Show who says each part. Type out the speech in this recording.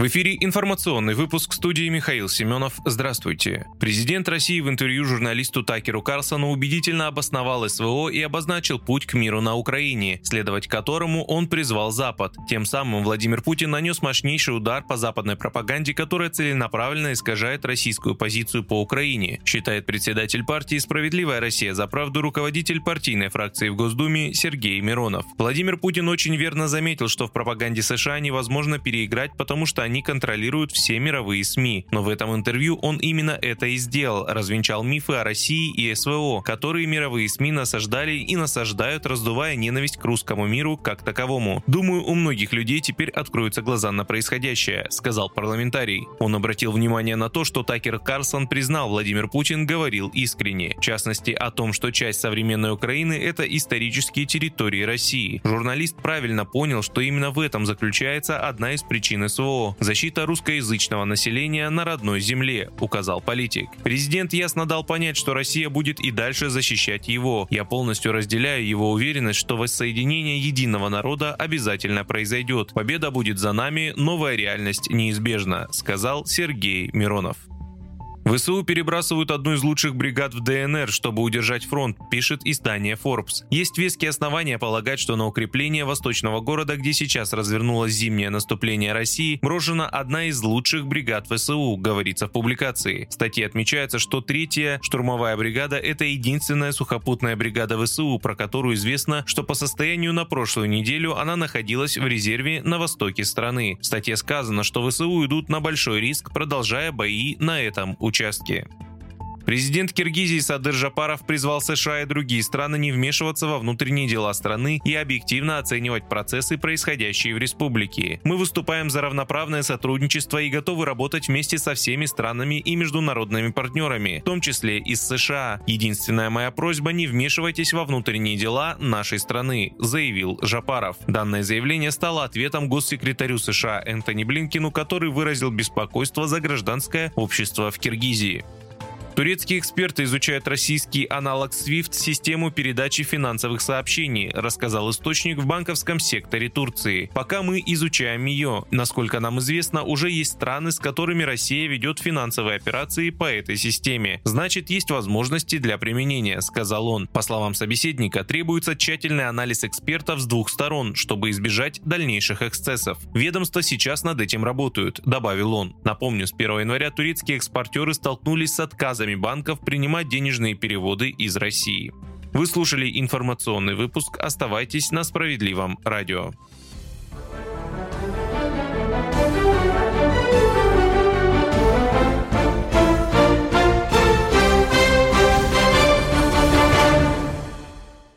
Speaker 1: В эфире информационный выпуск студии Михаил Семенов. Здравствуйте. Президент России в интервью журналисту Такеру Карлсону убедительно обосновал СВО и обозначил путь к миру на Украине, следовать которому он призвал Запад. Тем самым Владимир Путин нанес мощнейший удар по западной пропаганде, которая целенаправленно искажает российскую позицию по Украине, считает председатель партии «Справедливая Россия за правду» руководитель партийной фракции в Госдуме Сергей Миронов. Владимир Путин очень верно заметил, что в пропаганде США невозможно переиграть, потому что они контролируют все мировые СМИ. Но в этом интервью он именно это и сделал, развенчал мифы о России и СВО, которые мировые СМИ насаждали и насаждают, раздувая ненависть к русскому миру как таковому. Думаю, у многих людей теперь откроются глаза на происходящее, сказал парламентарий. Он обратил внимание на то, что Такер Карлсон признал, Владимир Путин говорил искренне. В частности, о том, что часть современной Украины – это исторические территории России. Журналист правильно понял, что именно в этом заключается одна из причин СВО защита русскоязычного населения на родной земле, указал политик. Президент ясно дал понять, что Россия будет и дальше защищать его. Я полностью разделяю его уверенность, что воссоединение единого народа обязательно произойдет. Победа будет за нами, новая реальность неизбежна, сказал Сергей Миронов. ВСУ перебрасывают одну из лучших бригад в ДНР, чтобы удержать фронт, пишет издание Forbes. Есть веские основания полагать, что на укрепление восточного города, где сейчас развернулось зимнее наступление России, брошена одна из лучших бригад ВСУ, говорится в публикации. В статье отмечается, что третья штурмовая бригада – это единственная сухопутная бригада ВСУ, про которую известно, что по состоянию на прошлую неделю она находилась в резерве на востоке страны. В статье сказано, что ВСУ идут на большой риск, продолжая бои на этом участке участке. Президент Киргизии Садыр Жапаров призвал США и другие страны не вмешиваться во внутренние дела страны и объективно оценивать процессы, происходящие в республике. Мы выступаем за равноправное сотрудничество и готовы работать вместе со всеми странами и международными партнерами, в том числе и с США. Единственная моя просьба – не вмешивайтесь во внутренние дела нашей страны, заявил Жапаров. Данное заявление стало ответом госсекретарю США Энтони Блинкину, который выразил беспокойство за гражданское общество в Киргизии. Турецкие эксперты изучают российский аналог SWIFT систему передачи финансовых сообщений, рассказал источник в банковском секторе Турции. Пока мы изучаем ее. Насколько нам известно, уже есть страны, с которыми Россия ведет финансовые операции по этой системе. Значит, есть возможности для применения, сказал он. По словам собеседника, требуется тщательный анализ экспертов с двух сторон, чтобы избежать дальнейших эксцессов. Ведомства сейчас над этим работают, добавил он. Напомню, с 1 января турецкие экспортеры столкнулись с отказом отказами банков принимать денежные переводы из России. Вы слушали информационный выпуск. Оставайтесь на справедливом радио.